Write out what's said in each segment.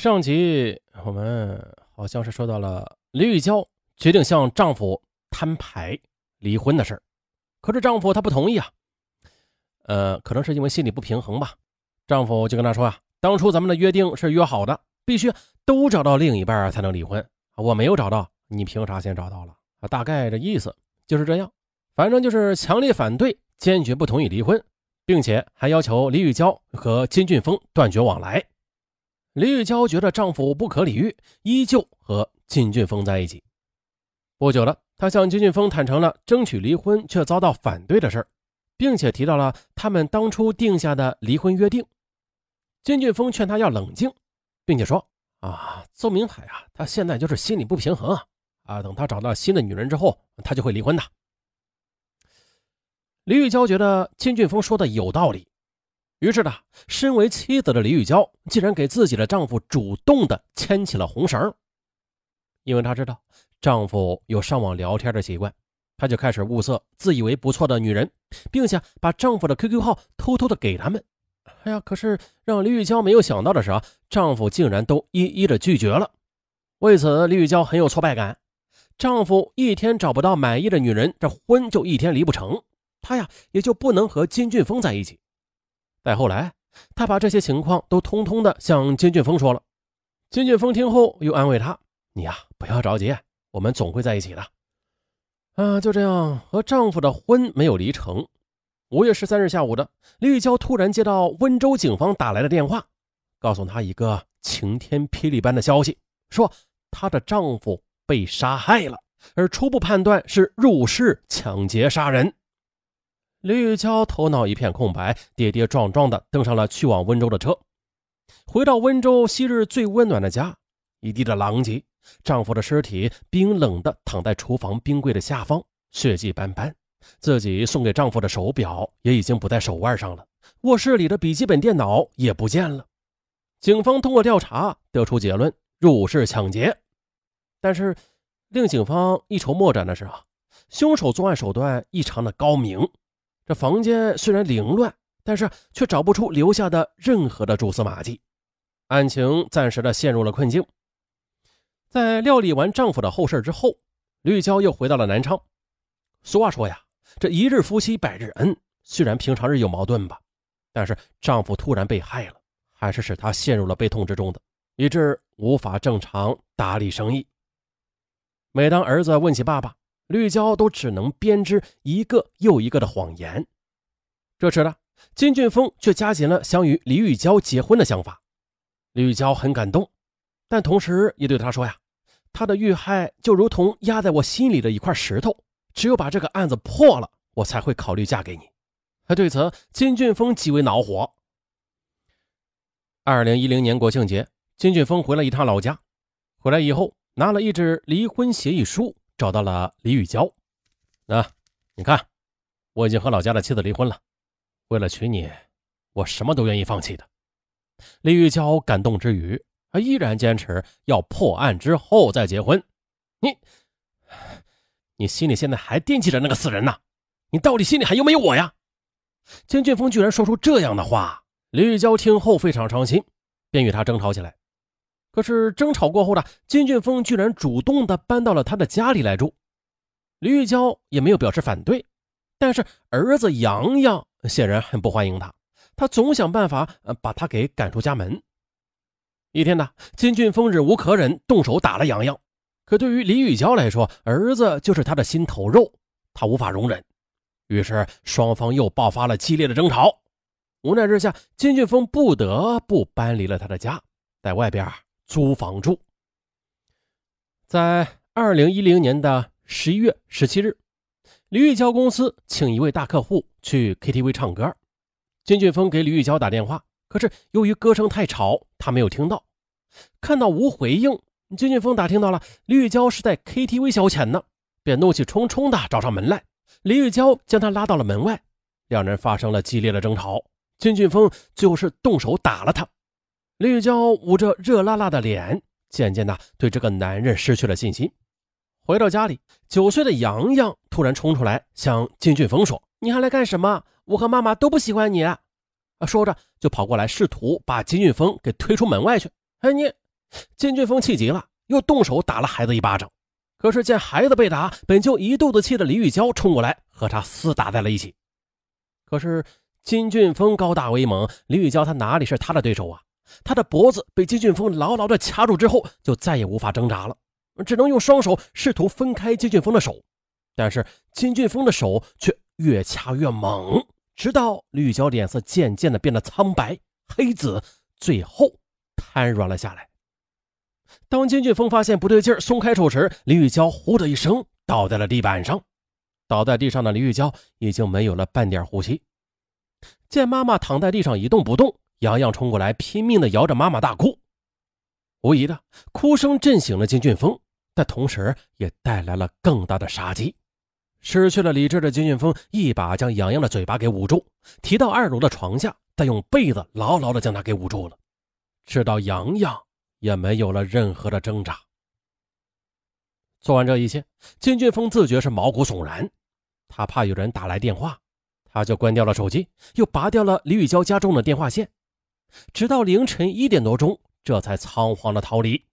上集我们好像是说到了李玉娇决定向丈夫摊牌离婚的事儿，可是丈夫他不同意啊。呃，可能是因为心里不平衡吧。丈夫就跟她说啊，当初咱们的约定是约好的，必须都找到另一半才能离婚。我没有找到，你凭啥先找到了？大概的意思就是这样。反正就是强烈反对，坚决不同意离婚，并且还要求李玉娇和金俊峰断绝往来。李玉娇觉得丈夫不可理喻，依旧和金俊峰在一起。不久了，她向金俊峰坦诚了争取离婚却遭到反对的事儿，并且提到了他们当初定下的离婚约定。金俊峰劝她要冷静，并且说：“啊，邹明海啊，他现在就是心里不平衡啊，啊，等他找到新的女人之后，他就会离婚的。”李玉娇觉得金俊峰说的有道理。于是呢，身为妻子的李玉娇竟然给自己的丈夫主动的牵起了红绳，因为她知道丈夫有上网聊天的习惯，她就开始物色自以为不错的女人，并且把丈夫的 QQ 号偷偷的给他们。哎呀，可是让李玉娇没有想到的是啊，丈夫竟然都一一的拒绝了。为此，李玉娇很有挫败感。丈夫一天找不到满意的女人，这婚就一天离不成，她呀也就不能和金俊峰在一起。再后来，他把这些情况都通通的向金俊峰说了。金俊峰听后又安慰他：“你呀，不要着急，我们总会在一起的。”啊，就这样，和丈夫的婚没有离成。五月十三日下午的，李玉娇突然接到温州警方打来的电话，告诉她一个晴天霹雳般的消息，说她的丈夫被杀害了，而初步判断是入室抢劫杀人。李玉娇头脑一片空白，跌跌撞撞地登上了去往温州的车。回到温州昔日最温暖的家，一地的狼藉，丈夫的尸体冰冷地躺在厨房冰柜的下方，血迹斑斑。自己送给丈夫的手表也已经不在手腕上了，卧室里的笔记本电脑也不见了。警方通过调查得出结论：入室抢劫。但是令警方一筹莫展的是啊，凶手作案手段异常的高明。这房间虽然凌乱，但是却找不出留下的任何的蛛丝马迹，案情暂时的陷入了困境。在料理完丈夫的后事之后，绿娇又回到了南昌。俗话说呀，这一日夫妻百日恩。虽然平常日有矛盾吧，但是丈夫突然被害了，还是使她陷入了悲痛之中的，以致无法正常打理生意。每当儿子问起爸爸，绿娇都只能编织一个又一个的谎言。这时呢，金俊峰却加紧了想与李玉娇结婚的想法。李玉娇很感动，但同时也对他说：“呀，他的遇害就如同压在我心里的一块石头，只有把这个案子破了，我才会考虑嫁给你。”对此，金俊峰极为恼火。二零一零年国庆节，金俊峰回了一趟老家，回来以后拿了一纸离婚协议书。找到了李玉娇，那你看，我已经和老家的妻子离婚了。为了娶你，我什么都愿意放弃的。李玉娇感动之余，还依然坚持要破案之后再结婚。你，你心里现在还惦记着那个死人呢？你到底心里还有没有我呀？金俊峰居然说出这样的话，李玉娇听后非常伤心，便与他争吵起来。可是争吵过后呢金俊峰居然主动的搬到了他的家里来住，李玉娇也没有表示反对，但是儿子洋洋显然很不欢迎他，他总想办法把他给赶出家门。一天呢，金俊峰忍无可忍，动手打了洋洋。可对于李玉娇来说，儿子就是他的心头肉，他无法容忍，于是双方又爆发了激烈的争吵。无奈之下，金俊峰不得不搬离了他的家，在外边。租房住。在二零一零年的十一月十七日，李玉娇公司请一位大客户去 KTV 唱歌。金俊峰给李玉娇打电话，可是由于歌声太吵，他没有听到。看到无回应，金俊峰打听到了李玉娇是在 KTV 消遣呢，便怒气冲冲的找上门来。李玉娇将他拉到了门外，两人发生了激烈的争吵。金俊峰最后是动手打了他。李玉娇捂着热辣辣的脸，渐渐的对这个男人失去了信心。回到家里，九岁的洋洋突然冲出来，向金俊峰说：“你还来干什么？我和妈妈都不喜欢你。”啊，说着就跑过来，试图把金俊峰给推出门外去。哎，你金俊峰气急了，又动手打了孩子一巴掌。可是见孩子被打，本就一肚子气的李玉娇冲过来和他厮打在了一起。可是金俊峰高大威猛，李玉娇他哪里是他的对手啊？他的脖子被金俊峰牢牢的掐住之后，就再也无法挣扎了，只能用双手试图分开金俊峰的手。但是金俊峰的手却越掐越猛，直到李玉娇脸色渐渐的变得苍白黑紫，最后瘫软了下来。当金俊峰发现不对劲，松开手时，李玉娇呼的一声倒在了地板上。倒在地上的李玉娇已经没有了半点呼吸。见妈妈躺在地上一动不动，洋洋冲过来，拼命的摇着妈妈大哭。无疑的，哭声震醒了金俊峰，但同时也带来了更大的杀机。失去了理智的金俊峰一把将洋洋的嘴巴给捂住，提到二楼的床下，再用被子牢牢的将他给捂住了，直到洋洋也没有了任何的挣扎。做完这一切，金俊峰自觉是毛骨悚然。他怕有人打来电话，他就关掉了手机，又拔掉了李玉娇家中的电话线，直到凌晨一点多钟，这才仓皇的逃离。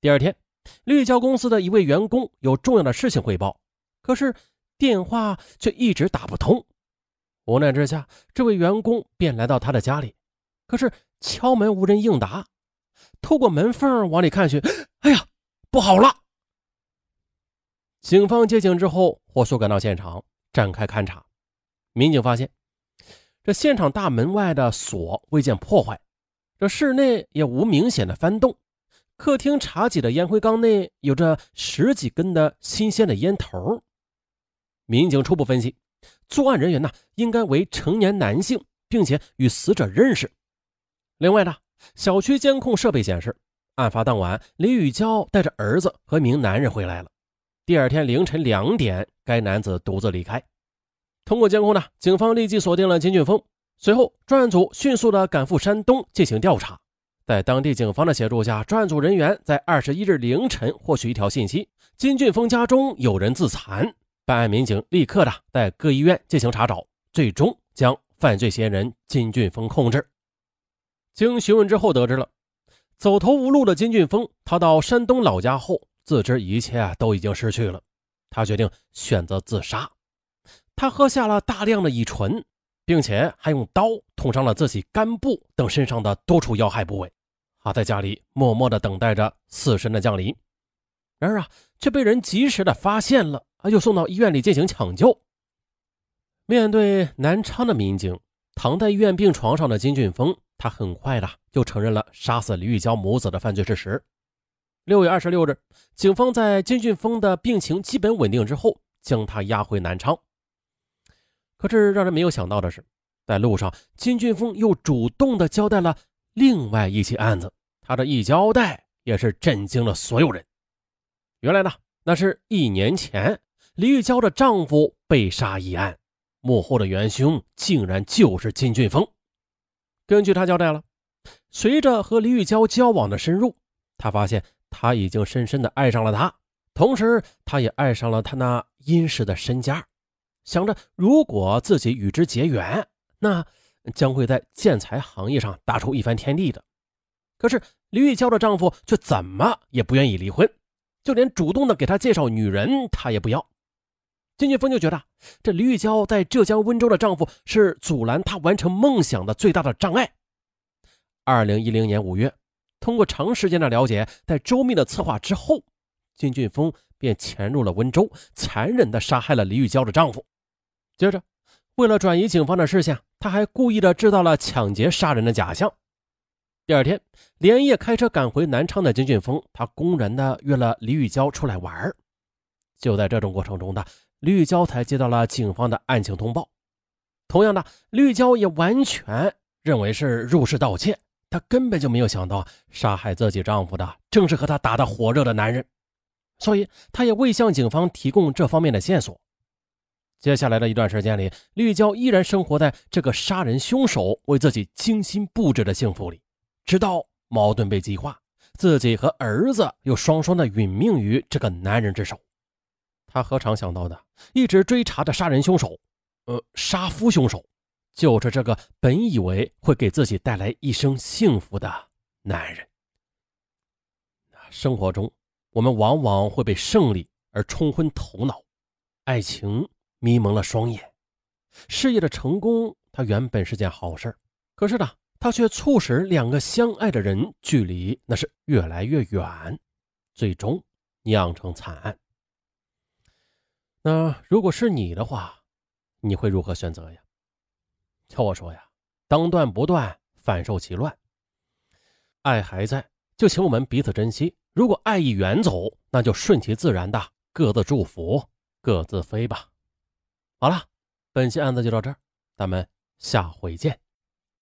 第二天，李玉娇公司的一位员工有重要的事情汇报，可是电话却一直打不通。无奈之下，这位员工便来到他的家里，可是敲门无人应答。透过门缝往里看去，哎呀，不好了！警方接警之后，火速赶到现场展开勘查。民警发现，这现场大门外的锁未见破坏，这室内也无明显的翻动。客厅茶几的烟灰缸内有着十几根的新鲜的烟头。民警初步分析，作案人员呢应该为成年男性，并且与死者认识。另外呢，小区监控设备显示，案发当晚，李雨娇带着儿子和一名男人回来了。第二天凌晨两点，该男子独自离开。通过监控呢，警方立即锁定了金俊峰。随后，专案组迅速的赶赴山东进行调查。在当地警方的协助下，专案组人员在二十一日凌晨获取一条信息：金俊峰家中有人自残。办案民警立刻的在各医院进行查找，最终将犯罪嫌疑人金俊峰控制。经询问之后，得知了走投无路的金俊峰逃到山东老家后。自知一切都已经失去了，他决定选择自杀。他喝下了大量的乙醇，并且还用刀捅伤了自己肝部等身上的多处要害部位。他在家里默默地等待着死神的降临。然而啊，却被人及时的发现了，啊，又送到医院里进行抢救。面对南昌的民警，躺在医院病床上的金俊峰，他很快的就承认了杀死李玉娇母子的犯罪事实。六月二十六日，警方在金俊峰的病情基本稳定之后，将他押回南昌。可是让人没有想到的是，在路上，金俊峰又主动的交代了另外一起案子。他这一交代，也是震惊了所有人。原来呢，那是一年前李玉娇的丈夫被杀一案，幕后的元凶竟然就是金俊峰。根据他交代了，随着和李玉娇交往的深入，他发现。他已经深深的爱上了她，同时他也爱上了他那殷实的身家，想着如果自己与之结缘，那将会在建材行业上打出一番天地的。可是李玉娇的丈夫却怎么也不愿意离婚，就连主动的给他介绍女人，他也不要。金俊峰就觉得这李玉娇在浙江温州的丈夫是阻拦他完成梦想的最大的障碍。二零一零年五月。通过长时间的了解，在周密的策划之后，金俊峰便潜入了温州，残忍地杀害了李玉娇的丈夫。接着，为了转移警方的视线，他还故意的制造了抢劫杀人的假象。第二天，连夜开车赶回南昌的金俊峰，他公然的约了李玉娇出来玩。就在这种过程中的李玉娇才接到了警方的案情通报。同样的，李玉娇也完全认为是入室盗窃。她根本就没有想到，杀害自己丈夫的正是和她打得火热的男人，所以她也未向警方提供这方面的线索。接下来的一段时间里，绿娇依然生活在这个杀人凶手为自己精心布置的幸福里，直到矛盾被激化，自己和儿子又双双的殒命于这个男人之手。她何尝想到的，一直追查的杀人凶手，呃，杀夫凶手。就是这个本以为会给自己带来一生幸福的男人。生活中我们往往会被胜利而冲昏头脑，爱情迷蒙了双眼，事业的成功，它原本是件好事可是呢，它却促使两个相爱的人距离那是越来越远，最终酿成惨案。那如果是你的话，你会如何选择呀？瞧我说呀，当断不断，反受其乱。爱还在，就请我们彼此珍惜；如果爱已远走，那就顺其自然的各自祝福，各自飞吧。好了，本期案子就到这儿，咱们下回见。